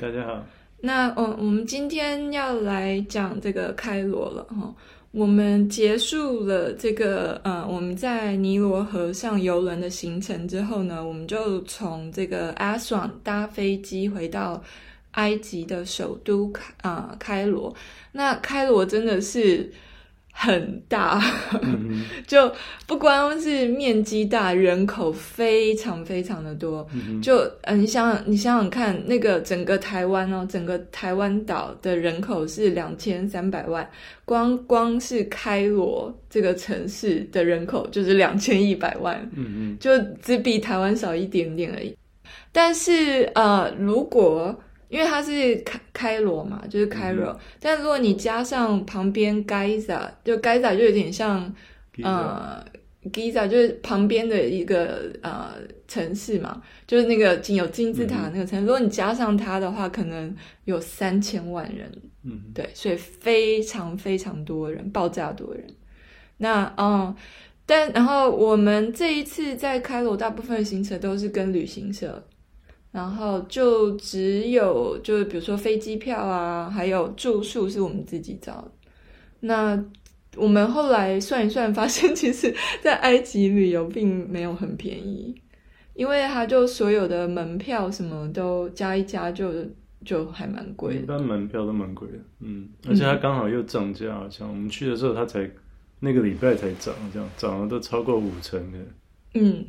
大家好。那我我们今天要来讲这个开罗了哈。我们结束了这个呃，我们在尼罗河上游轮的行程之后呢，我们就从这个阿爽搭飞机回到埃及的首都开啊、开罗。那开罗真的是。很大，嗯、就不光是面积大，人口非常非常的多。嗯、就嗯，你想你想想看，那个整个台湾哦，整个台湾岛的人口是两千三百万，光光是开罗这个城市的人口就是两千一百万，嗯嗯，就只比台湾少一点点而已。但是呃，如果因为它是开开罗嘛，就是 Cairo、嗯。但如果你加上旁边 Giza，就 Giza 就有点像呃 Giza 就是旁边的一个呃城市嘛，就是那个金有金字塔那个城市。嗯、如果你加上它的话，可能有三千万人。嗯，对，所以非常非常多人，爆炸多人。那嗯，但然后我们这一次在开罗，大部分行程都是跟旅行社。然后就只有就是比如说飞机票啊，还有住宿是我们自己找。那我们后来算一算，发现其实，在埃及旅游并没有很便宜，因为它就所有的门票什么都加一加就，就就还蛮贵。一般门票都蛮贵的，嗯，而且它刚好又涨价，像我们去的时候，它才那个礼拜才涨，这样涨了都超过五成的。嗯，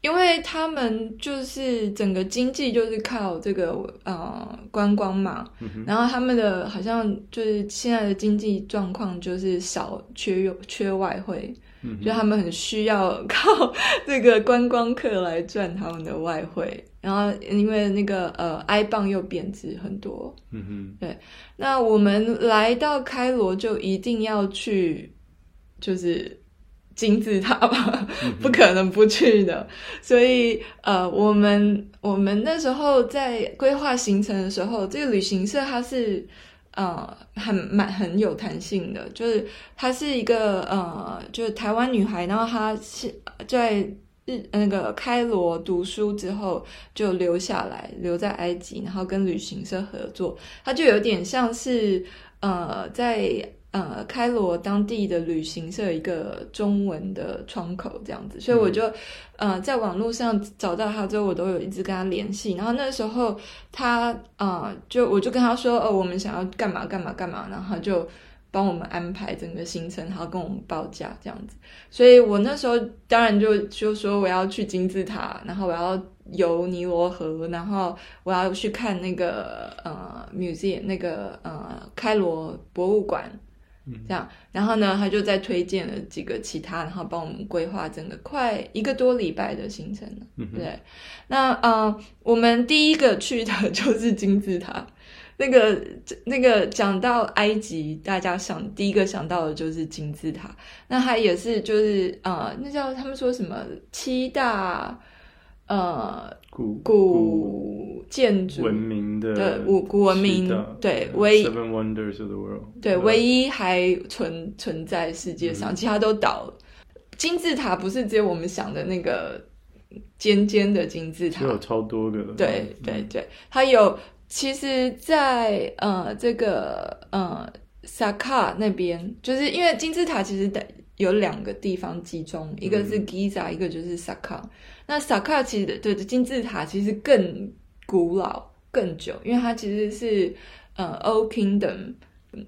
因为他们就是整个经济就是靠这个呃观光嘛，嗯、然后他们的好像就是现在的经济状况就是少缺缺外汇，嗯，就他们很需要靠这个观光客来赚他们的外汇，然后因为那个呃埃镑又贬值很多，嗯哼，对，那我们来到开罗就一定要去，就是。金字塔吧，不可能不去的。所以，呃，我们我们那时候在规划行程的时候，这个旅行社它是呃很蛮很有弹性的，就是它是一个呃就是台湾女孩，然后她是在日那个开罗读书之后就留下来，留在埃及，然后跟旅行社合作，它就有点像是呃在。呃，开罗当地的旅行社一个中文的窗口这样子，所以我就呃在网络上找到他之后，我都有一直跟他联系。然后那时候他呃就我就跟他说，哦，我们想要干嘛干嘛干嘛，然后他就帮我们安排整个行程，然后跟我们报价这样子。所以我那时候当然就就说我要去金字塔，然后我要游尼罗河，然后我要去看那个呃 museum 那个呃开罗博物馆。这样，然后呢，他就再推荐了几个其他，然后帮我们规划整个快一个多礼拜的行程。嗯、对，那呃，我们第一个去的就是金字塔。那个那个讲到埃及，大家想第一个想到的就是金字塔。那它也是就是呃，那叫他们说什么七大。呃，古古建筑文明的对古古文明对唯一 Seven Wonders of the World 对唯一还存存在世界上，嗯，其他都倒了。金字塔不是只有我们想的那个尖尖的金字塔，有超多个。对对对，它有。其实在，在呃这个呃萨卡那边，就是因为金字塔其实的。有两个地方集中，一个是 Giza，一个就是萨卡。那萨卡其实对的金字塔其实更古老、更久，因为它其实是呃 Old Kingdom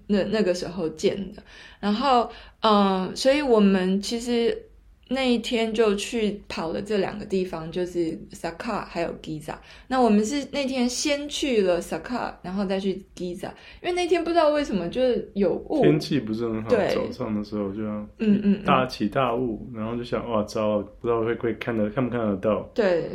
那那个时候建的。然后嗯、呃，所以我们其实。那一天就去跑了这两个地方，就是 Saqqara 还有 Giza。那我们是那天先去了 Saqqara，然后再去 Giza，因为那天不知道为什么就是有雾，天气不是很好。对，早上的时候就要嗯嗯大起大雾，然后就想哇糟，不知道会不会看得看不看得到。对，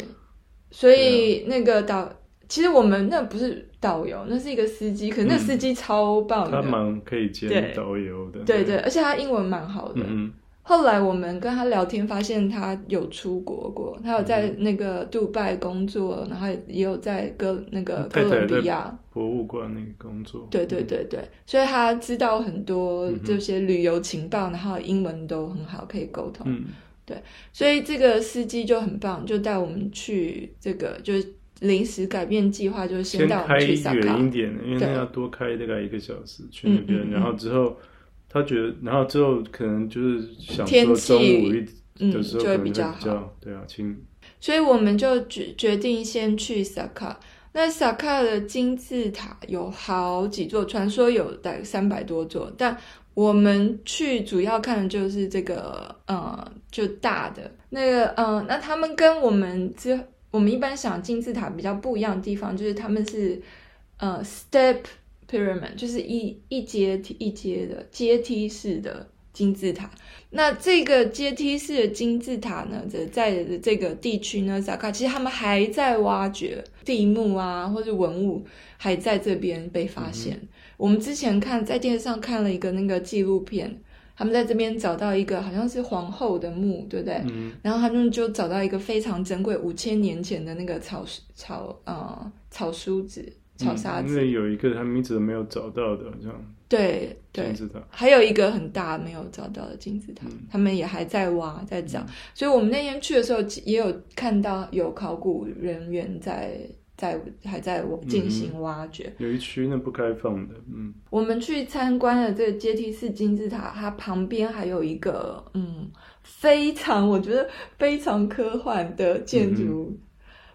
所以那个导，其实我们那不是导游，那是一个司机，可是那司机超棒的，他蛮可以接导游的。对对，对，而且他英文蛮好的。嗯。后来我们跟他聊天，发现他有出国过，他有在那个杜拜工作，然后也有在哥那个哥伦比亚博物馆那个工作。对对对对，所以他知道很多这些旅游情报，然后英文都很好，可以沟通。嗯，对，所以这个司机就很棒，就带我们去这个，就是临时改变计划，就是先带我们去萨卡。先开远一点，因为那要多开大概一个小时去那边，然后之后他觉得，然后之后可能就是想说中午的时候可能会比较，嗯、就会比较好。对啊，亲。所以我们就决决定先去萨卡。那萨卡的金字塔有好几座，传说有大概三百多座，但我们去主要看的就是这个，呃，就大的那个，呃，那他们跟我们之我们一般想金字塔比较不一样的地方，就是他们是呃 step pyramid，就是一一阶梯一阶的阶梯式的。金字塔，那这个阶梯式的金字塔呢，在这个地区呢，萨卡其实他们还在挖掘地墓啊，或者文物还在这边被发现。嗯、我们之前看在电视上看了一个那个纪录片，他们在这边找到一个好像是皇后的墓，对不对？嗯、然后他们就找到一个非常珍贵五千年前的那个草草呃草梳子、草沙子，因为有一个他们一直都没有找到的，好像。对对，金字塔。还有一个很大没有找到的金字塔，嗯、他们也还在挖在找，嗯、所以我们那天去的时候也有看到有考古人员在在还在我进行挖掘。有一区那不开放的，嗯。我们去参观了这个阶梯式金字塔，它旁边还有一个嗯非常我觉得非常科幻的建筑，嗯、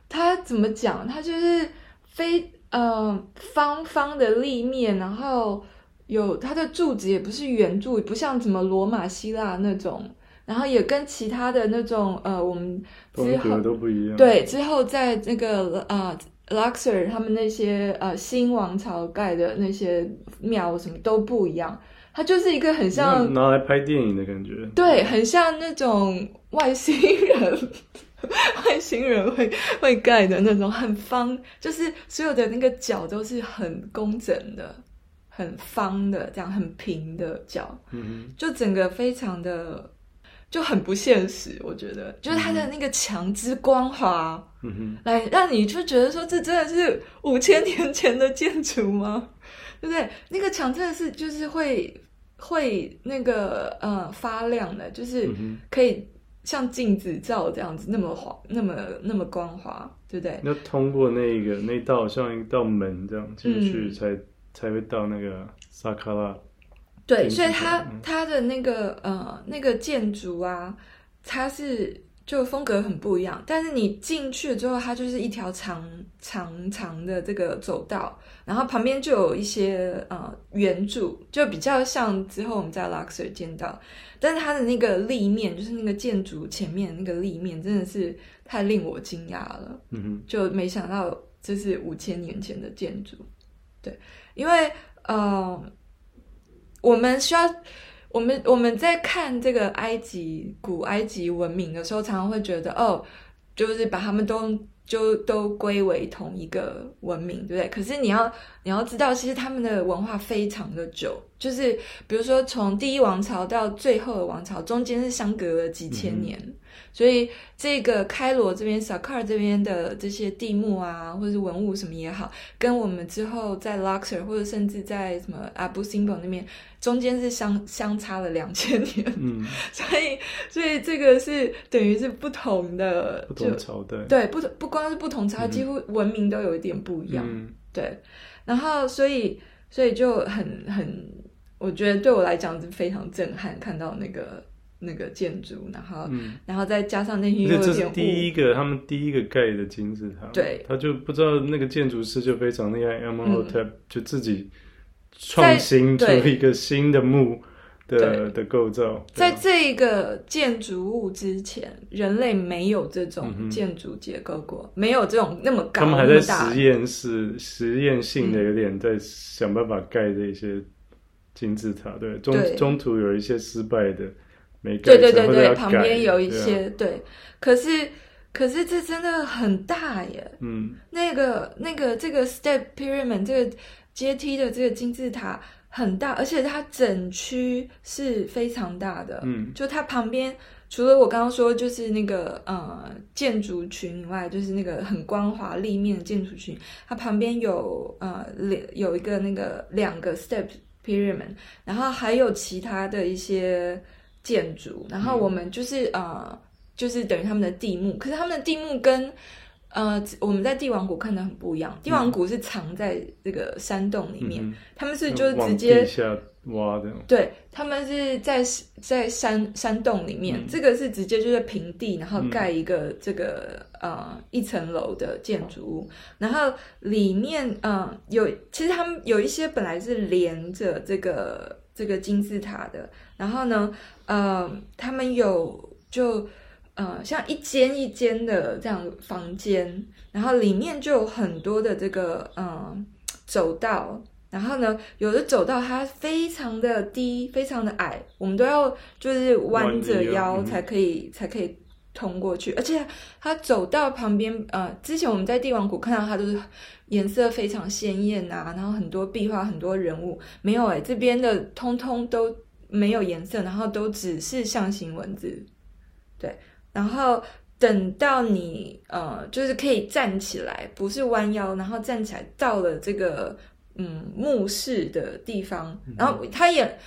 它怎么讲？它就是非呃方方的立面，然后。有它的柱子也不是圆柱，不像什么罗马希腊那种，然后也跟其他的那种呃，我们之后都不一样。对，之后在那个呃 Luxor 他们那些呃新王朝盖的那些庙什么都不一样，它就是一个很像拿来拍电影的感觉。对，很像那种外星人，外星人会会盖的那种很方，就是所有的那个角都是很工整的。很方的，这样很平的角，嗯哼，就整个非常的就很不现实。我觉得，就是它的那个墙之光滑，嗯哼，来让你就觉得说，这真的是五千年前的建筑吗？对不对？那个墙真的是就是会会那个呃发亮的，就是可以像镜子照这样子那么滑，那么那么光滑，对不对？要通过那个那道像一道门这样进去才。嗯才会到那个萨卡拉，对，所以它它的那个呃那个建筑啊，它是就风格很不一样。但是你进去了之后，它就是一条长长长的这个走道，然后旁边就有一些呃圆柱，就比较像之后我们在 Luxor 见到。但是它的那个立面，就是那个建筑前面那个立面，真的是太令我惊讶了。嗯哼，就没想到这是五千年前的建筑，对。因为呃，我们需要我们我们在看这个埃及古埃及文明的时候，常常会觉得哦，就是把他们都就都归为同一个文明，对不对？可是你要你要知道，其实他们的文化非常的久，就是比如说从第一王朝到最后的王朝，中间是相隔了几千年。嗯所以这个开罗这边、萨卡尔这边的这些地墓啊，或者是文物什么也好，跟我们之后在 Luxor 或者甚至在什么 Abu Simbel 那边，中间是相相差了两千年。嗯，所以所以这个是等于是不同的，不同朝代。对，不不光是不同朝代，几乎文明都有一点不一样。嗯，对。然后所以所以就很很，我觉得对我来讲是非常震撼，看到那个。那个建筑，然后，嗯、然后再加上那些，这是第一个他们第一个盖的金字塔，对，他就不知道那个建筑师就非常厉害，Amenhotep 就自己创新出一个新的墓的的构造。在这个建筑物之前，人类没有这种建筑结构过，嗯、没有这种那么高。他们还在实验室实验性的有点在想办法盖这些金字塔，对，中对中途有一些失败的。对对对对，旁边有一些对，对，可是可是这真的很大耶。嗯，那个那个这个 step pyramid 这个阶梯的这个金字塔很大，而且它整区是非常大的。嗯，就它旁边除了我刚刚说就是那个呃建筑群以外，就是那个很光滑立面的建筑群，它旁边有呃两有一个那个两个 step pyramid，然后还有其他的一些。建筑，然后我们就是、嗯、呃，就是等于他们的地墓，可是他们的地墓跟呃，我们在帝王谷看的很不一样。帝王谷是藏在这个山洞里面，嗯、他们是就是直接下挖的。对，他们是在在山山洞里面，嗯、这个是直接就是平地，然后盖一个这个、嗯、呃一层楼的建筑物，然后里面呃有其实他们有一些本来是连着这个这个金字塔的，然后呢呃他们有就。呃，像一间一间的这样房间，然后里面就有很多的这个呃走道，然后呢，有的走道它非常的低，非常的矮，我们都要就是弯着腰才可以才可以通过去，而且它走到旁边，呃，之前我们在帝王谷看到它都是颜色非常鲜艳啊，然后很多壁画，很多人物，没有诶，这边的通通都没有颜色，然后都只是象形文字，对。然后等到你呃，就是可以站起来，不是弯腰，然后站起来到了这个嗯墓室的地方，然后它也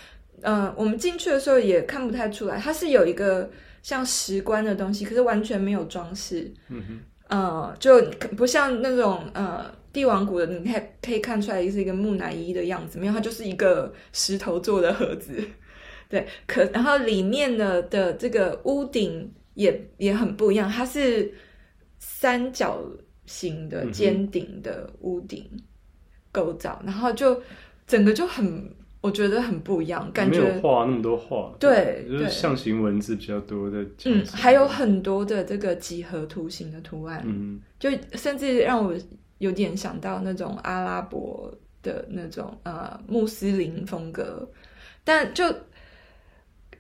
呃，我们进去的时候也看不太出来，它是有一个像石棺的东西，可是完全没有装饰，嗯哼，呃，就不像那种呃帝王谷的，你可以可以看出来是一个木乃伊的样子，没有，它就是一个石头做的盒子，对，可然后里面的的这个屋顶。也也很不一样，它是三角形的尖顶的屋顶构造，嗯、然后就整个就很，我觉得很不一样，感觉没有画那么多画，对，就是象形文字比较多的，嗯，还有很多的这个几何图形的图案，嗯，就甚至让我有点想到那种阿拉伯的那种呃穆斯林风格，但就。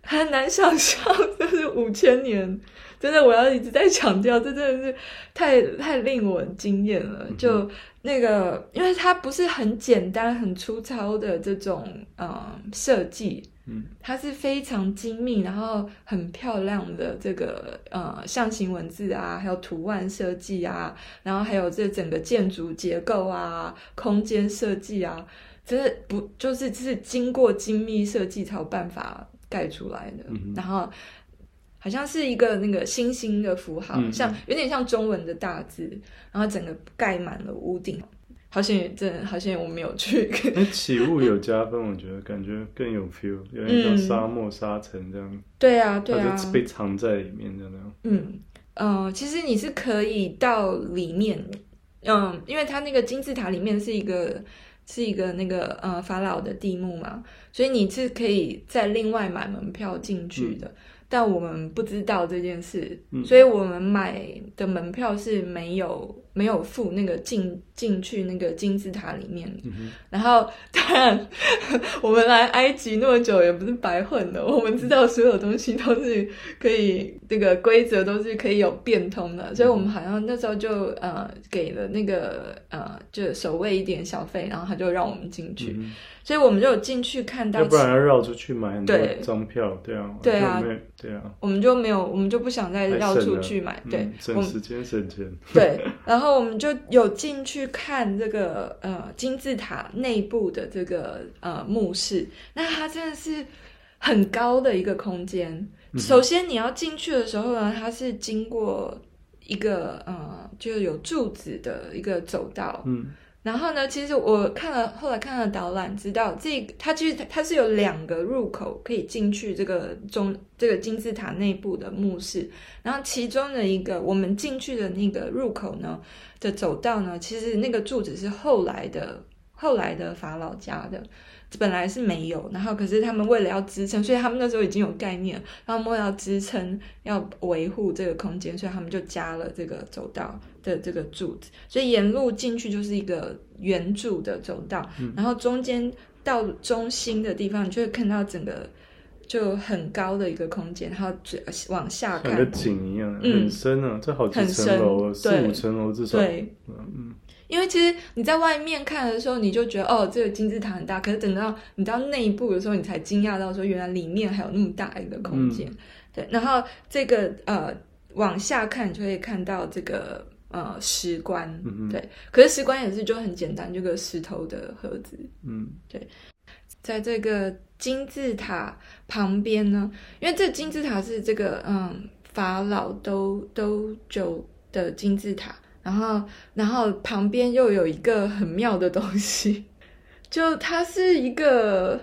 很难想象，就是五千年，真的，我要一直在强调，这真的是太太令我惊艳了。就那个，因为它不是很简单、很粗糙的这种呃设计，嗯，它是非常精密，然后很漂亮的这个呃象形文字啊，还有图案设计啊，然后还有这整个建筑结构啊、空间设计啊，真的不就是是经过精密设计才有办法。盖出来的，嗯、然后好像是一个那个星星的符号，嗯、像有点像中文的大字，然后整个盖满了屋顶。好像真的，好像我没有去。那起雾有加分，我觉得感觉更有 feel，有点像沙漠沙尘这样。对啊，对啊，被藏在里面这样。嗯嗯、呃，其实你是可以到里面，嗯，因为它那个金字塔里面是一个。是一个那个呃法老的地墓嘛，所以你是可以再另外买门票进去的。嗯但我们不知道这件事，嗯、所以我们买的门票是没有没有付那个进进去那个金字塔里面。嗯、然后当然，我们来埃及那么久也不是白混的，我们知道所有东西都是可以，这个规则都是可以有变通的，所以我们好像那时候就呃给了那个呃就守卫一点小费，然后他就让我们进去。嗯所以我们就有进去看到，要不然要绕出去买很多张票，对啊，对啊，对啊，我们就没有，我们就不想再绕出去买，对，省时间省钱。对，然 后我们就有进去看这个呃金字塔内部的这个呃墓室，那它真的是很高的一个空间。首先你要进去的时候呢，它是经过一个呃就有柱子的一个走道，嗯。然后呢，其实我看了后来看了导览，知道这它其实它是有两个入口可以进去这个中这个金字塔内部的墓室。然后其中的一个我们进去的那个入口呢的走道呢，其实那个柱子是后来的后来的法老家的，本来是没有。然后可是他们为了要支撑，所以他们那时候已经有概念，他们为了要支撑要维护这个空间，所以他们就加了这个走道。的这个柱子，所以沿路进去就是一个圆柱的走道，嗯、然后中间到中心的地方，你就会看到整个就很高的一个空间，然后往下看，像个井一样，嗯、很深啊，这好几层楼，四五层楼至少。对，嗯，因为其实你在外面看的时候，你就觉得哦，这个金字塔很大，可是等到你到内部的时候，你才惊讶到说，原来里面还有那么大一个空间。嗯、对，然后这个呃往下看，你就会看到这个。呃，石棺，嗯、对，可是石棺也是就很简单，就个石头的盒子，嗯，对，在这个金字塔旁边呢，因为这金字塔是这个嗯法老都都久的金字塔。然后然后旁边又有一个很妙的东西，就它是一个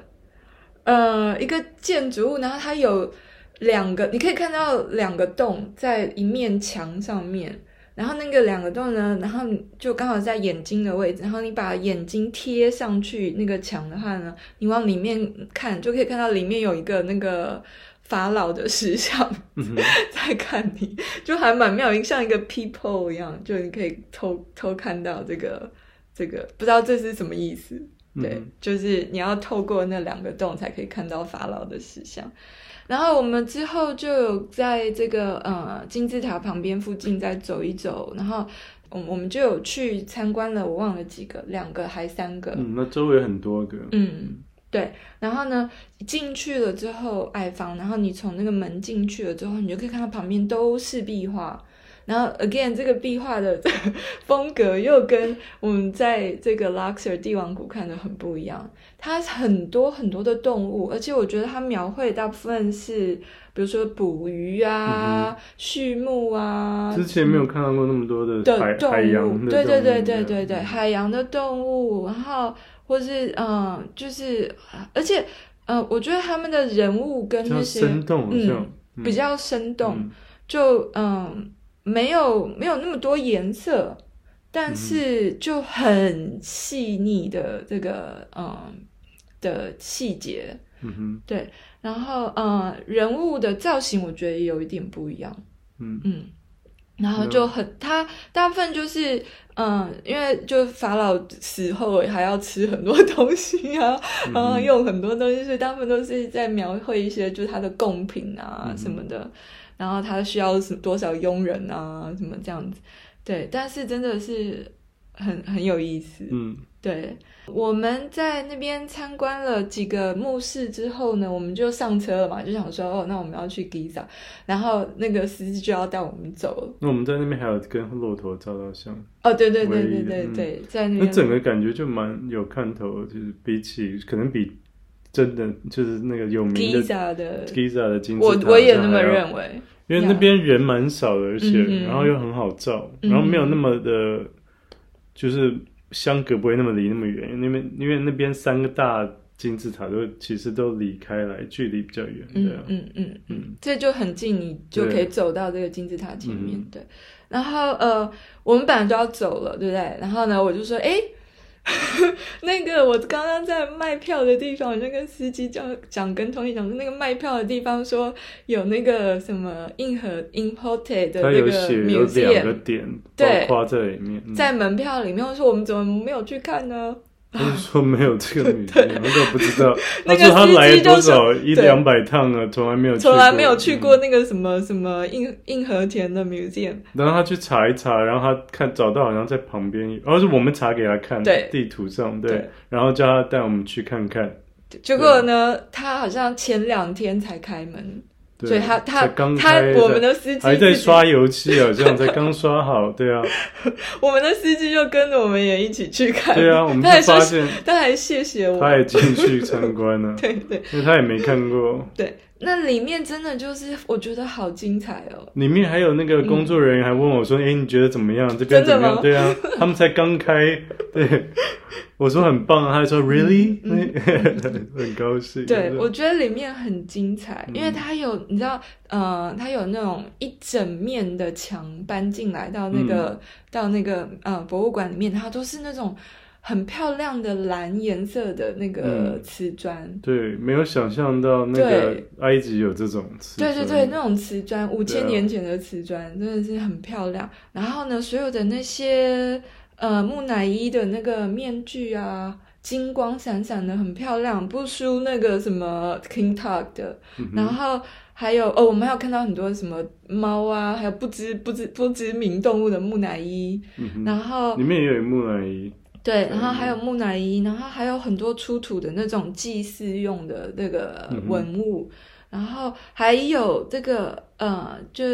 呃一个建筑物，然后它有两个，你可以看到两个洞在一面墙上面。然后那个两个洞呢，然后就刚好在眼睛的位置。然后你把眼睛贴上去那个墙的话呢，你往里面看就可以看到里面有一个那个法老的石像 在看你，就还蛮妙，像一个 people 一样，就你可以偷偷看到这个这个，不知道这是什么意思。对，就是你要透过那两个洞才可以看到法老的石像。然后我们之后就有在这个呃金字塔旁边附近再走一走，然后我我们就有去参观了，我忘了几个，两个还三个。嗯，那周围很多个。嗯，对。然后呢，进去了之后矮房，然后你从那个门进去了之后，你就可以看到旁边都是壁画。然后，again，这个壁画的风格又跟我们在这个 Luxor 帝王谷看的很不一样。它很多很多的动物，而且我觉得它描绘大部分是，比如说捕鱼啊、嗯、畜牧啊。之前没有看到过那么多的海、海洋的动物。对对对对对对，海洋的动物，然后或是嗯，就是，而且呃，我觉得他们的人物跟那些生动，嗯，嗯。比较生动，嗯。就嗯。没有没有那么多颜色，但是就很细腻的这个嗯的细节，嗯哼，对，然后嗯人物的造型我觉得也有一点不一样，嗯。嗯，然后就很他大部分就是嗯，因为就法老死后还要吃很多东西啊，然后用很多东西，所以大部分都是在描绘一些就是他的贡品啊什么的。然后他需要多少佣人啊，什么这样子，对，但是真的是很很有意思，嗯，对。我们在那边参观了几个墓室之后呢，我们就上车了嘛，就想说哦，那我们要去 Giza，然后那个司机就要带我们走了。那我们在那边还有跟骆驼照照相，哦，对对对对对对，嗯、在那边那整个感觉就蛮有看头，就是比起可能比。真的就是那个有名的 Giza 的 Giza 的金字塔，我我也那么认为，因为那边人蛮少的，而且然后又很好照，嗯、然后没有那么的，就是相隔不会那么离那么远，因为因为那边三个大金字塔都其实都离开来，距离比较远，对啊，嗯嗯嗯嗯，这就很近，你就可以走到这个金字塔前面，对。对然后呃，我们本来就要走了，对不对？然后呢，我就说，哎。那个我刚刚在卖票的地方，我就跟司机讲讲，跟同学讲说，那个卖票的地方说有那个什么硬核 imported 的那个 museum，有两个点，对，挂在里面，在门票里面。我说我们怎么没有去看呢？他就说没有这个女的，我都不知道。他说他来多少？一两百趟了，从来没有从来没有去过那个什么什么硬硬和田的 museum。然后他去查一查，然后他看找到好像在旁边，然后是我们查给他看，对。地图上对，然后叫他带我们去看看。结果呢，他好像前两天才开门。对所以他他刚他我们的司机还在刷油漆啊，这样才刚刷好，对啊。我们的司机就跟着我们也一起去看，对啊，我们就发现他还谢谢我，他也进去参观了，对对，因为他也没看过，对。那里面真的就是我觉得好精彩哦！里面还有那个工作人员还问我说：“哎、嗯，你觉得怎么样？这边怎么样？”对啊，他们才刚开，对，我说很棒啊，他还说 “really”，、嗯嗯、很高兴。对，我觉得里面很精彩，因为它有你知道，呃，它有那种一整面的墙搬进来到那个、嗯、到那个呃博物馆里面，它都是那种。很漂亮的蓝颜色的那个瓷砖，嗯，对，没有想象到那个埃及有这种瓷砖，对对对，那种瓷砖，五千年前的瓷砖，啊、真的是很漂亮。然后呢，所有的那些呃木乃伊的那个面具啊，金光闪闪的，很漂亮，不输那个什么 King Tut 的。嗯、然后还有哦，我们还有看到很多什么猫啊，还有不知不知不知名动物的木乃伊，嗯、然后里面也有木乃伊。对，然后还有木乃伊，然后还有很多出土的那种祭祀用的那个文物，嗯、然后还有这个呃，就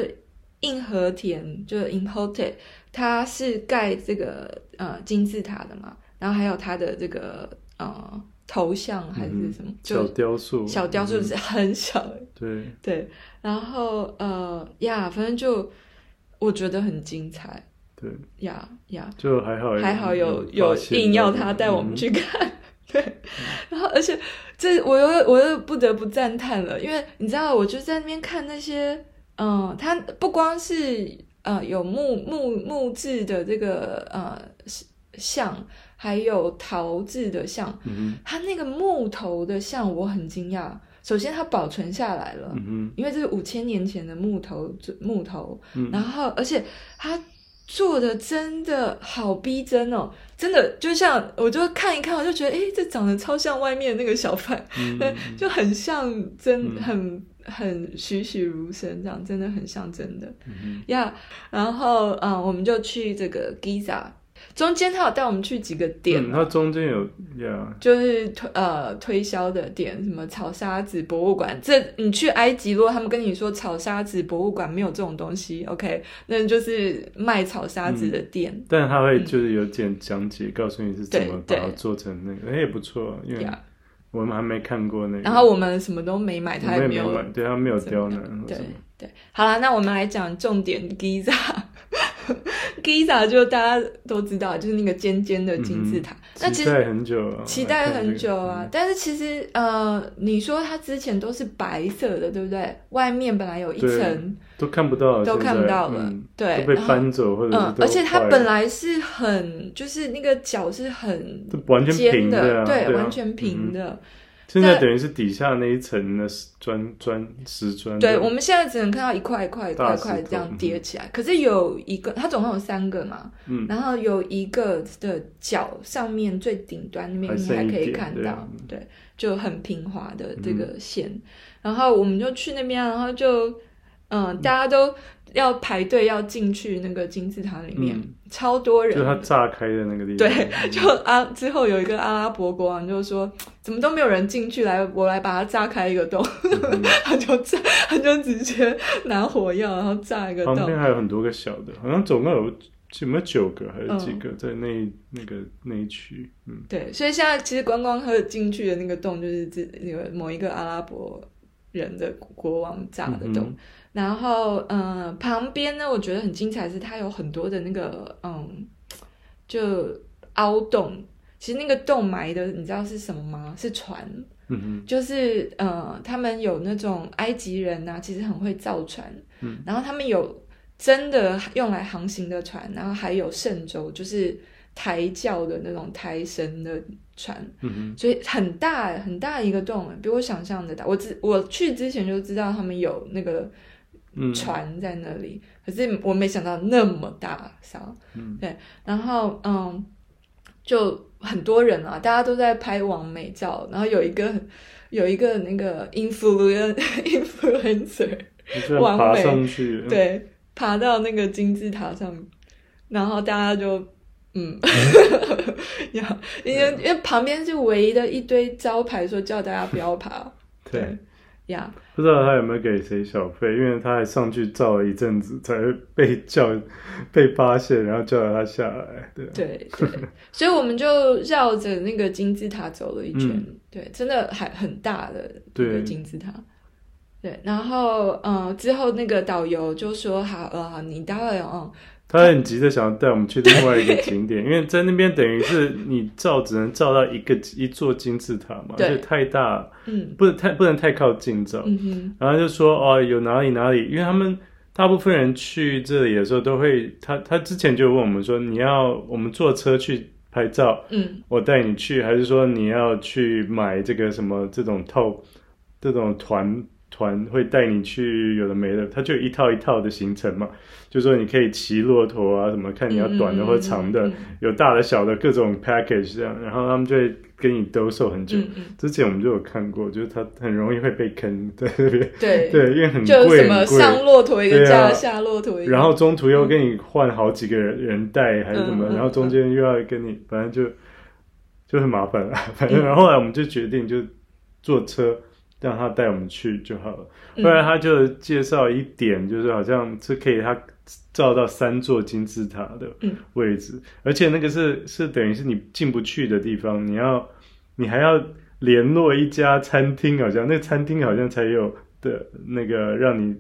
硬和田，就 Imhotep，它是盖这个呃金字塔的嘛，然后还有它的这个呃头像还是什么，嗯、小雕塑，小雕塑是很小的，对。对，然后呃呀，反正就我觉得很精彩。对。呀呀，就还好，还好有有硬要他带我们去看，嗯、对，然后而且这我又我又不得不赞叹了，因为你知道，我就在那边看那些，嗯，他不光是呃有木木木质的这个呃像，还有陶制的像，嗯，他那个木头的像我很惊讶。首先，它保存下来了，嗯、因为这是五千年前的木头，木头。嗯、然后，而且它做的真的好逼真哦，真的就像我就看一看，我就觉得，哎，这长得超像外面那个小贩，嗯、就很像真，嗯、很很栩栩如生，这样真的很像真的呀。然后，啊、嗯，我们就去这个 Giza。中间他有带我们去几个店，嗯，他中间有，yeah. 就是推呃推销的店，什么草沙子博物馆。这你去埃及，如果他们跟你说草沙子博物馆没有这种东西，OK，那就是卖草沙子的店。嗯、但他会就是有点讲解，嗯、告诉你是怎么把它做成那个，哎也不错，因为我们还没看过那个。然后我们什么都没买，他也没有，没买，对他没有刁难，对对。好了，那我们来讲重点，Giza。Giza 就大家都知道，就是那个尖尖的金字塔。那其实期待很久啊，期待很久啊。但是其实呃，你说它之前都是白色的，对不对？外面本来有一层都看不到，都看不到了，对，都被搬走或者嗯，而且它本来是很，就是那个角是很完全平的，对，完全平的。现在等于是底下那一层的砖砖石砖，对，我们现在只能看到一块一块一块一块这样叠起来。可是有一个，它总共有三个嘛，嗯，然后有一个的角上面最顶端那边你还可以看到，对，就很平滑的这个线。然后我们就去那边，然后就嗯，大家都。要排队要进去那个金字塔里面，嗯、超多人。就它炸开的那个地方。对，就啊，之后有一个阿拉伯国王就说：“怎么都没有人进去？来，我来把它炸开一个洞。嗯” 他就炸，他就直接拿火药，然后炸一个洞。旁边还有很多个小的，好像总共有有没有九个还是几个在那、嗯、那个那一区？嗯，对，所以现在其实观光客进去的那个洞，就是这那个某一个阿拉伯人的国王炸的洞。嗯然后，嗯、呃，旁边呢，我觉得很精彩，是它有很多的那个，嗯，就凹洞。其实那个洞埋的，你知道是什么吗？是船。嗯哼。就是，呃，他们有那种埃及人呐、啊，其实很会造船。嗯。然后他们有真的用来航行的船，然后还有圣舟，就是抬轿的那种抬神的船。嗯哼。所以很大很大一个洞，比我想象的大。我之我去之前就知道他们有那个。船在那里，嗯、可是我没想到那么大小，嗯、对，然后嗯，就很多人啊，大家都在拍完美照，然后有一个有一个那个 influencer influencer 完美，对，爬到那个金字塔上，然后大家就嗯，因为因为旁边是唯一的一堆招牌，说叫大家不要爬，对。对呀，Yeah. 不知道他有没有给谁小费，因为他还上去照了一阵子，才被叫被发现，然后叫了他下来。对对对，所以我们就绕着那个金字塔走了一圈。嗯、对，真的还很大的那个金字塔。对，然后嗯，之后那个导游就说：“好，呃，你待会嗯。”他很急的想要带我们去另外一个景点，因为在那边等于是你照只能照到一个一座金字塔嘛，对。而且太大，嗯，不能太不能太靠近照，嗯、哼。然后就说哦，有哪里哪里，因为他们大部分人去这里的时候都会，他他之前就问我们说，你要我们坐车去拍照，嗯，我带你去，还是说你要去买这个什么这种套这种团？团会带你去有的没的，他就一套一套的行程嘛，就说你可以骑骆驼啊，什么看你要短的或长的，有大的小的各种 package 这样，然后他们就会跟你兜售很久。之前我们就有看过，就是他很容易会被坑在这边，对。对，因为很贵，就什么上骆驼一个价，啊、下骆驼一个，然后中途又跟你换好几个人带还是什么，嗯、然后中间又要跟你，反正就就很麻烦了。反正然后后来我们就决定就坐车。让他带我们去就好了，不然他就介绍一点，就是好像是可以他照到三座金字塔的位置，嗯、而且那个是是等于是你进不去的地方，你要你还要联络一家餐厅，好像那餐厅好像才有的那个让你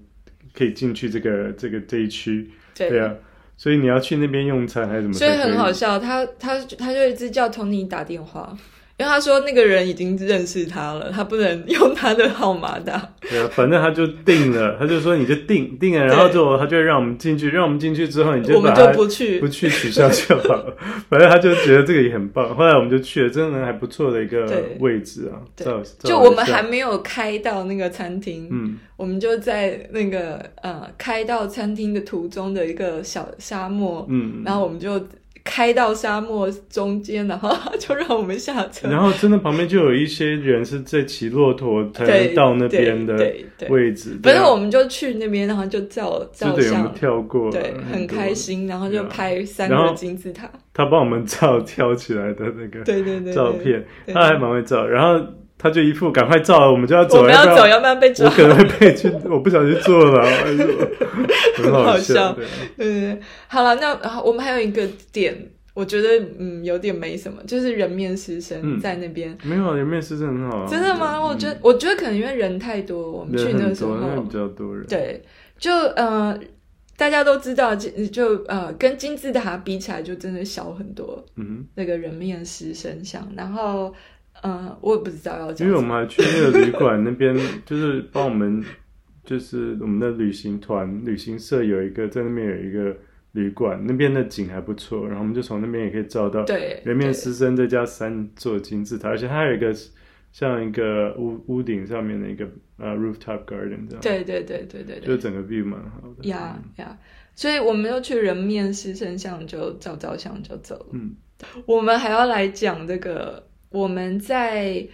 可以进去这个这个这一区，对，对啊。所以你要去那边用餐还是怎么？所以很好笑，他他他就一直叫 Tony 打电话。因为他说那个人已经认识他了，他不能用他的号码打。对啊，反正他就定了，他就说你就定定了，然后就他就让我们进去，让我们进去之后你就我们就不去 不去取消就好了。反正他就觉得这个也很棒，后来我们就去了，真的还不错的一个位置啊。对，就我们还没有开到那个餐厅，嗯，我们就在那个呃开到餐厅的途中的一个小沙漠，嗯，然后我们就。开到沙漠中间，然后 就让我们下车。然后真的旁边就有一些人是在骑骆驼才能到那边的位置。反正我们就去那边，然后就照照相，跳过，对，很开心。然后就拍三个金字塔。他帮我们照 跳起来的那个对对对照片，他还蛮会照。然后。他就一副赶快照了，我们就要走。我们要走，要不然被抓。我可能会被去，我不小心坐了，很好笑。对对对，好了，那我们还有一个点，我觉得嗯有点没什么，就是人面狮身在那边。没有，人面狮身很好。真的吗？我觉得，我觉得可能因为人太多，我们去那个时候比较多人。对，就呃，大家都知道，就就呃，跟金字塔比起来，就真的小很多。嗯，那个人面狮身像，然后。嗯，我也不知道要讲。因为我们还去那个旅馆那边，就是帮我们，就是我们的旅行团、旅行社有一个在那边有一个旅馆，那边的景还不错，然后我们就从那边也可以照到对人面狮身再加三座金字塔，而且它还有一个像一个屋屋顶上面的一个呃 rooftop garden 这样。对对对对对，就整个 view 蛮好的。呀呀，所以我们又去人面狮身像就照照相就走了。嗯，我们还要来讲这个。我们在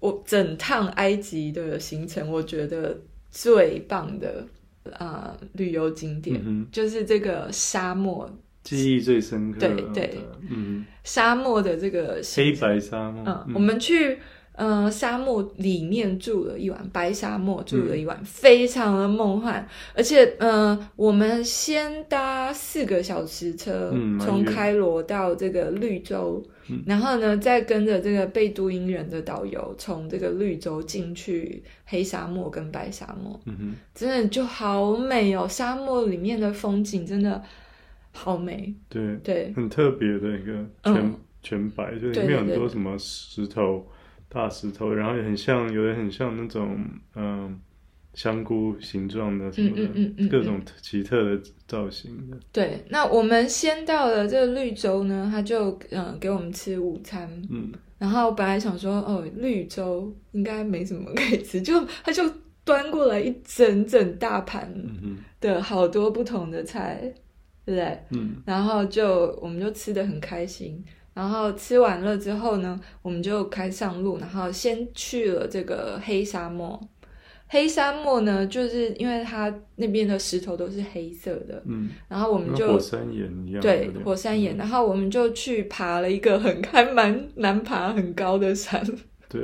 我整趟埃及的行程，我觉得最棒的啊、呃、旅游景点、嗯、就是这个沙漠，记忆最深刻。对对，嗯，沙漠的这个黑白沙漠。嗯，嗯我们去。呃，沙漠里面住了一晚，白沙漠住了一晚，嗯、非常的梦幻。而且，呃，我们先搭四个小时车，嗯、从开罗到这个绿洲，嗯、然后呢，再跟着这个贝都因人的导游，从这个绿洲进去黑沙漠跟白沙漠，真的就好美哦！沙漠里面的风景真的好美，对对，对很特别的一个全、嗯、全白，就里面很多什么石头。大石头，然后也很像，有的很像那种嗯、呃、香菇形状的什么的，嗯嗯嗯、各种奇特的造型的。对，那我们先到了这个绿洲呢，他就嗯、呃、给我们吃午餐，嗯，然后本来想说哦绿洲应该没什么可以吃，就他就端过来一整整大盘的好多不同的菜，嗯、对不对？嗯，然后就我们就吃的很开心。然后吃完了之后呢，我们就开上路，然后先去了这个黑沙漠。黑沙漠呢，就是因为它那边的石头都是黑色的，嗯，然后我们就火山岩一样，对，火山岩。嗯、然后我们就去爬了一个很还蛮难爬、很高的山，对，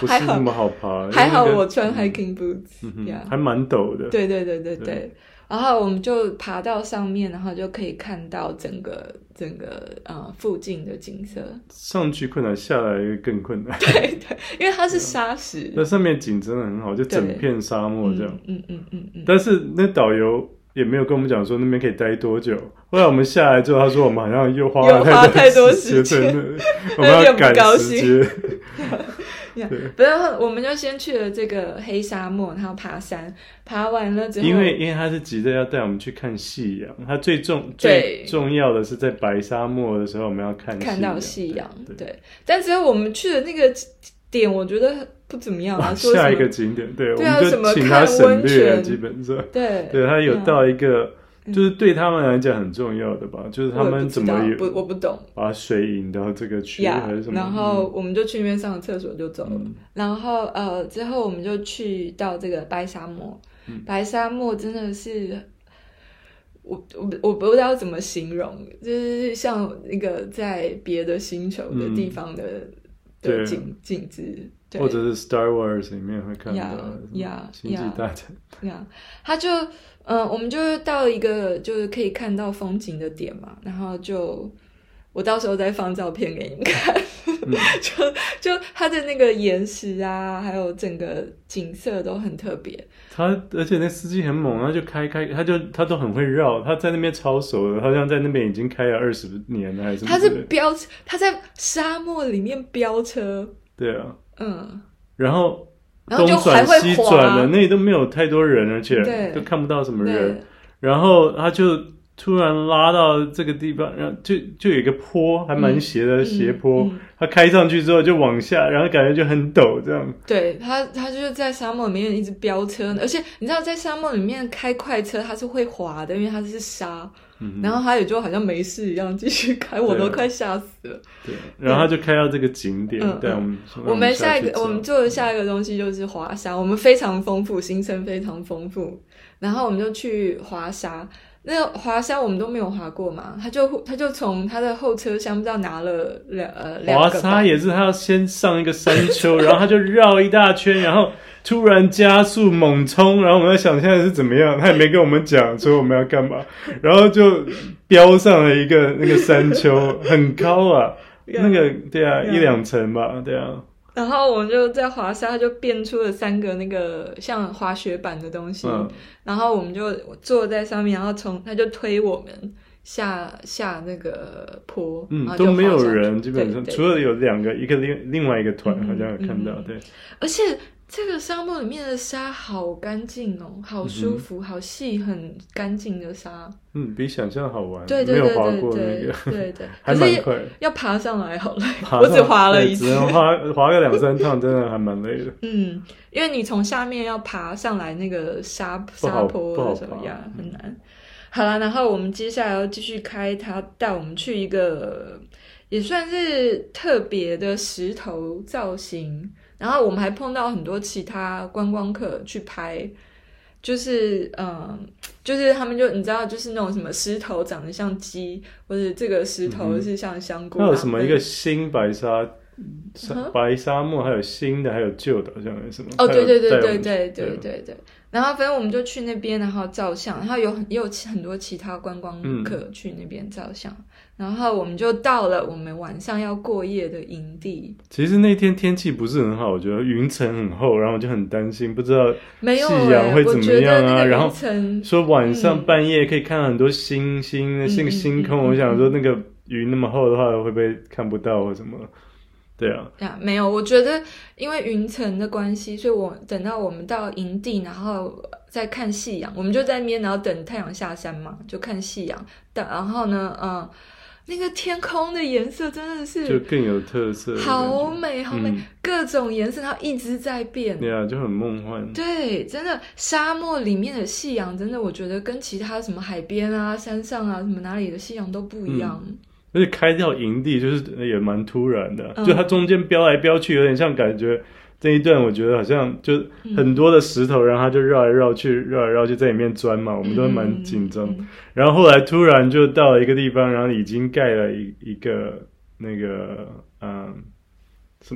不是那么好爬。还好我穿 hiking boots，嗯还蛮陡的。对对对对对。对然后我们就爬到上面，然后就可以看到整个整个呃附近的景色。上去困难，下来更困难。对对，因为它是沙石。那上面景真的很好，就整片沙漠这样。嗯嗯嗯嗯。嗯，但是那导游也没有跟我们讲说那边可以待多久。后来我们下来之后，他说我们好像又花了太多时间，我们要 赶时间。对，不是，我们就先去了这个黑沙漠，然后爬山，爬完了之后，因为因为他是急着要带我们去看夕阳，他最重最重要的是在白沙漠的时候我们要看看到夕阳，对。但是我们去的那个点，我觉得不怎么样啊。下一个景点，对，我们就请他省略，基本上，对，对他有到一个。就是对他们来讲很重要的吧，就是他们怎么不我不懂。把水引到这个区还是什么？然后我们就去那边上个厕所就走了。然后呃之后我们就去到这个白沙漠，白沙漠真的是我我我不知道怎么形容，就是像一个在别的星球的地方的的景景致，或者是 Star Wars 里面会看到呀星际大战呀，他就。嗯，我们就到了一个就是可以看到风景的点嘛，然后就我到时候再放照片给你们看。嗯、就就它的那个岩石啊，还有整个景色都很特别。他而且那司机很猛，他就开开，他就他都很会绕。他在那边超熟的，好像在那边已经开了二十年了，还是？他是飙，他在沙漠里面飙车。对啊，嗯，然后东转西转的，那里都没有太多人，而且都看不到什么人。然后他就。突然拉到这个地方，然后就就有一个坡，还蛮斜的斜坡。嗯嗯嗯、他开上去之后就往下，然后感觉就很陡，这样。对他，他就是在沙漠里面一直飙车，而且你知道，在沙漠里面开快车它是会滑的，因为它是沙。嗯、然后他也就好像没事一样继续开，我都快吓死了。对，然后他就开到这个景点。嗯、对，我们我们下一个我们做的下一个东西就是滑沙，我们非常丰富，行程非常丰富。然后我们就去滑沙。那个滑沙我们都没有滑过嘛，他就他就从他的后车厢不知道拿了两呃两个。滑沙也是他要先上一个山丘，然后他就绕一大圈，然后突然加速猛冲，然后我们在想现在是怎么样，他也没跟我们讲说我们要干嘛，然后就飙上了一个那个山丘，很高啊，那个对啊一两层吧，对啊。然后我们就在滑沙，就变出了三个那个像滑雪板的东西，嗯、然后我们就坐在上面，然后从他就推我们下下那个坡，嗯，都没有人，基本上除了有两个，一个另另外一个团好像有看到，嗯、对，而且。这个沙漠里面的沙好干净哦，好舒服，嗯、好细，很干净的沙。嗯，比想象好玩。对对对对对，没有滑过那个，对对，还蛮快。要爬上来好累，我只滑了一次，只能滑滑个两三趟，真的还蛮累的。嗯，因为你从下面要爬上来那个沙沙坡的时候呀，很难。好了，然后我们接下来要继续开，他带我们去一个也算是特别的石头造型。然后我们还碰到很多其他观光客去拍，就是嗯，就是他们就你知道，就是那种什么石头长得像鸡，或者这个石头是像香菇。那有什么一个新白沙沙白沙漠，还有新的，还有旧的，好像有什么？哦，对对对对对对对对对。然后反正我们就去那边，然后照相，然后有也有很多其他观光客去那边照相。嗯然后我们就到了我们晚上要过夜的营地。其实那天天气不是很好，我觉得云层很厚，然后我就很担心，不知道夕阳会怎么样啊。然后说晚上半夜可以看到很多星星，那星星空。我想说那个云那么厚的话，会不会看不到或什么？对啊。呀，没有，我觉得因为云层的关系，所以我等到我们到营地，然后再看夕阳，我们就在那边，然后等太阳下山嘛，就看夕阳。等然后呢，嗯。那个天空的颜色真的是就更有特色，好美好美，嗯、各种颜色它一直在变，对啊，就很梦幻。对，真的沙漠里面的夕阳，真的我觉得跟其他什么海边啊、山上啊、什么哪里的夕阳都不一样。嗯、而且开掉营地就是也蛮突然的，嗯、就它中间飙来飙去，有点像感觉。这一段我觉得好像就很多的石头，嗯、然后他就绕来绕去，绕来绕去在里面钻嘛，我们都蛮紧张。然后后来突然就到了一个地方，然后已经盖了一一个那个嗯。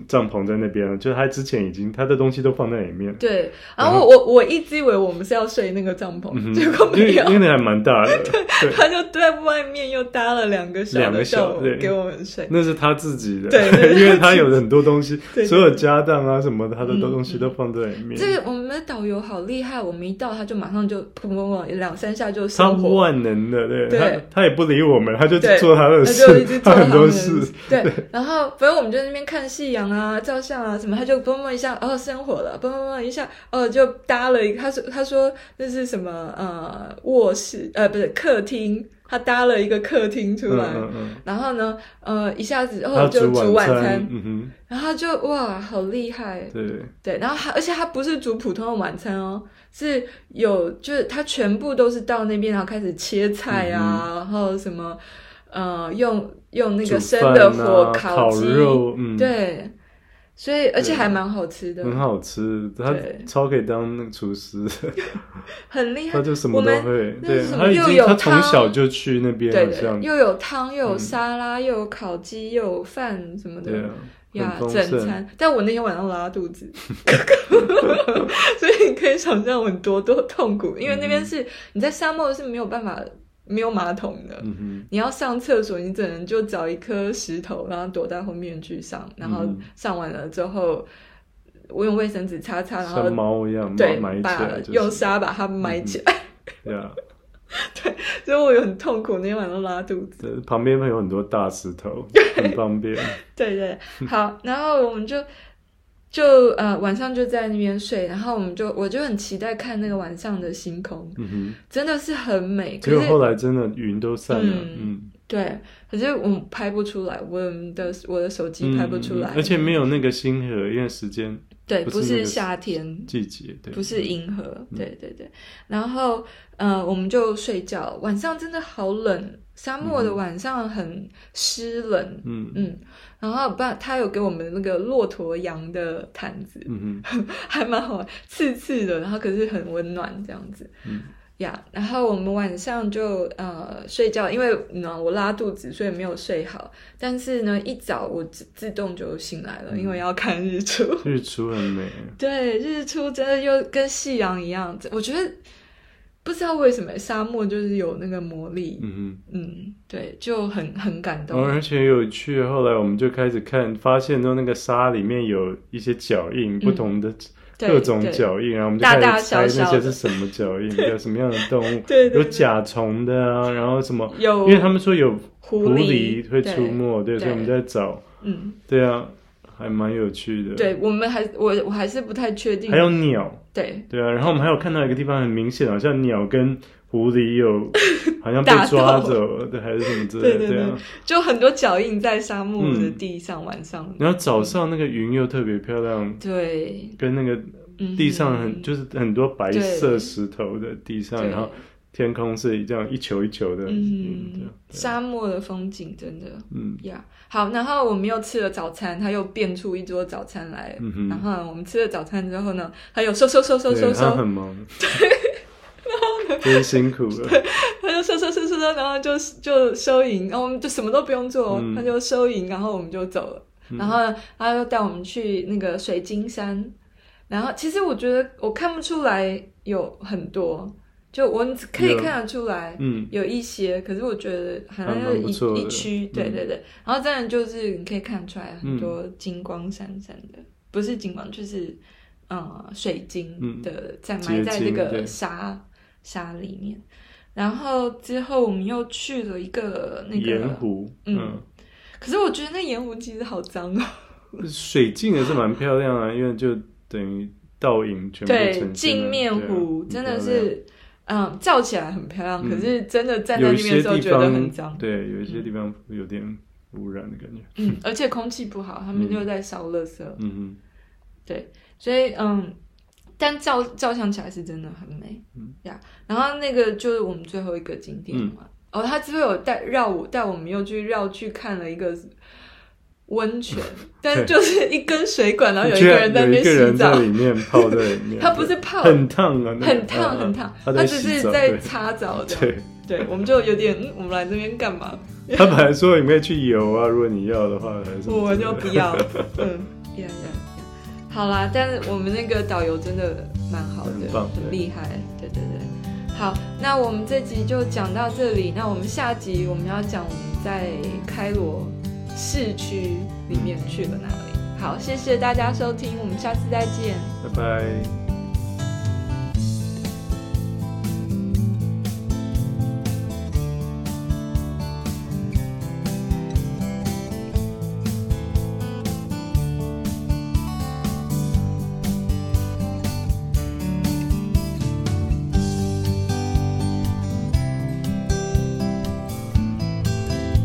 帐篷在那边，就是他之前已经他的东西都放在里面。对，然后我我一直以为我们是要睡那个帐篷，结果没有，因为那还蛮大的。对，他就在外面又搭了两个小的帐篷给我们睡。那是他自己的，对，因为他有很多东西，所有家当啊什么的，他的东西都放在里面。这个我们的导游好厉害，我们一到他就马上就砰砰砰两三下就。他万能的，对，他他也不理我们，他就做他的事，他很多事。对，然后反正我们就在那边看戏。阳啊，照相啊，什么他就嘣嘣一下，哦，生火了，嘣嘣嘣一下，哦，就搭了一个，他说他说那是什么呃卧室呃不是客厅，他搭了一个客厅出来，嗯嗯嗯、然后呢呃一下子哦就煮晚餐，然后就哇好厉害，对。对，然后他而且他不是煮普通的晚餐哦，是有就是他全部都是到那边然后开始切菜啊，嗯、然后什么。呃，用用那个生的火烤鸡，烤肉，嗯，对，所以而且还蛮好吃的，很好吃，他超可以当那个厨师，很厉害，他就什么都会，对，他已经他从小就去那边，对，又有汤又有沙拉又有烤鸡又有饭什么的，呀，整餐。但我那天晚上拉肚子，所以你可以想象我多多痛苦，因为那边是你在沙漠是没有办法。没有马桶的，嗯、你要上厕所，你只能就找一颗石头，然后躲在后面去上，然后上完了之后，我用卫生纸擦擦，然后像猫一样，对，埋起来、就是、用沙把它埋起来。对啊，对，所以我有很痛苦，那天晚上拉肚子。旁边会有很多大石头，很方便。对，对对，好，然后我们就。就呃晚上就在那边睡，然后我们就我就很期待看那个晚上的星空，嗯哼，真的是很美。可是后来真的云都散了，嗯，嗯对，可是我拍不出来，我的我的手机拍不出来，嗯，而且没有那个星河，因为时间对，不是夏天季节，对，不是银河，对对对。然后呃我们就睡觉，晚上真的好冷，沙漠的晚上很湿冷，嗯。嗯。然后爸他有给我们那个骆驼羊的毯子，嗯哼。还蛮好，刺刺的，然后可是很温暖这样子，嗯呀。Yeah, 然后我们晚上就呃睡觉，因为呢我拉肚子，所以没有睡好。但是呢一早我自自动就醒来了，嗯、因为要看日出。日出很美。对，日出真的又跟夕阳一样，我觉得。不知道为什么沙漠就是有那个魔力，嗯哼嗯，对，就很很感动，而且有趣。后来我们就开始看，发现说那个沙里面有一些脚印，嗯、不同的各种脚印，然后我们就开始猜那些是什么脚印，有什么样的动物，有甲虫的啊，然后什么，有因为他们说有狐狸会出没，对，所以我们在找，嗯，对啊。还蛮有趣的，对，我们还我我还是不太确定。还有鸟，对。对啊，然后我们还有看到一个地方很明显，好像鸟跟狐狸有 好像被抓走，对，还是什么之类的，对对对，就很多脚印在沙漠的地上，晚上。然后早上那个云又特别漂亮，对，跟那个地上很就是很多白色石头的地上，然后。天空是这样一球一球的，嗯，沙漠的风景真的，嗯。呀，好，然后我们又吃了早餐，他又变出一桌早餐来，嗯，然后我们吃了早餐之后呢，他又收收收收收收，他很忙，对，真辛苦了，他就收收收收收，然后就就收银，然后我们就什么都不用做，他就收银，然后我们就走了，然后他又带我们去那个水晶山，然后其实我觉得我看不出来有很多。就我可以看得出来，嗯，有一些，可是我觉得好像有一一区，对对对，然后这样就是你可以看出来很多金光闪闪的，不是金光，就是呃水晶的在埋在这个沙沙里面。然后之后我们又去了一个那个盐湖，嗯，可是我觉得那盐湖其实好脏哦。水镜也是蛮漂亮啊，因为就等于倒影全部对镜面湖真的是。嗯，照起来很漂亮，嗯、可是真的站在那边的时候觉得很脏。对，有一些地方有点污染的感觉。嗯，而且空气不好，他们就在烧垃圾。嗯嗯，对，所以嗯，但照照相起来是真的很美。嗯呀，然后那个就是我们最后一个景点嘛。嗯、哦，他之后有带绕我带我们又去绕去看了一个。温泉，但就是一根水管，然后有一个 人在那边洗澡，里面泡在里面。他不是泡，很烫啊，很烫很烫，他只是在擦澡的。对，对，我们就有点，我们来这边干嘛？他本来说你可以去游啊，如果你要的话，还是我就不要。嗯，呀呀呀，好啦，但是我们那个导游真的蛮好的，很厉害。对对对，好，那我们这集就讲到这里，那我们下集我们要讲我们在开罗。市区里面去了哪里？好，谢谢大家收听，我们下次再见，拜拜。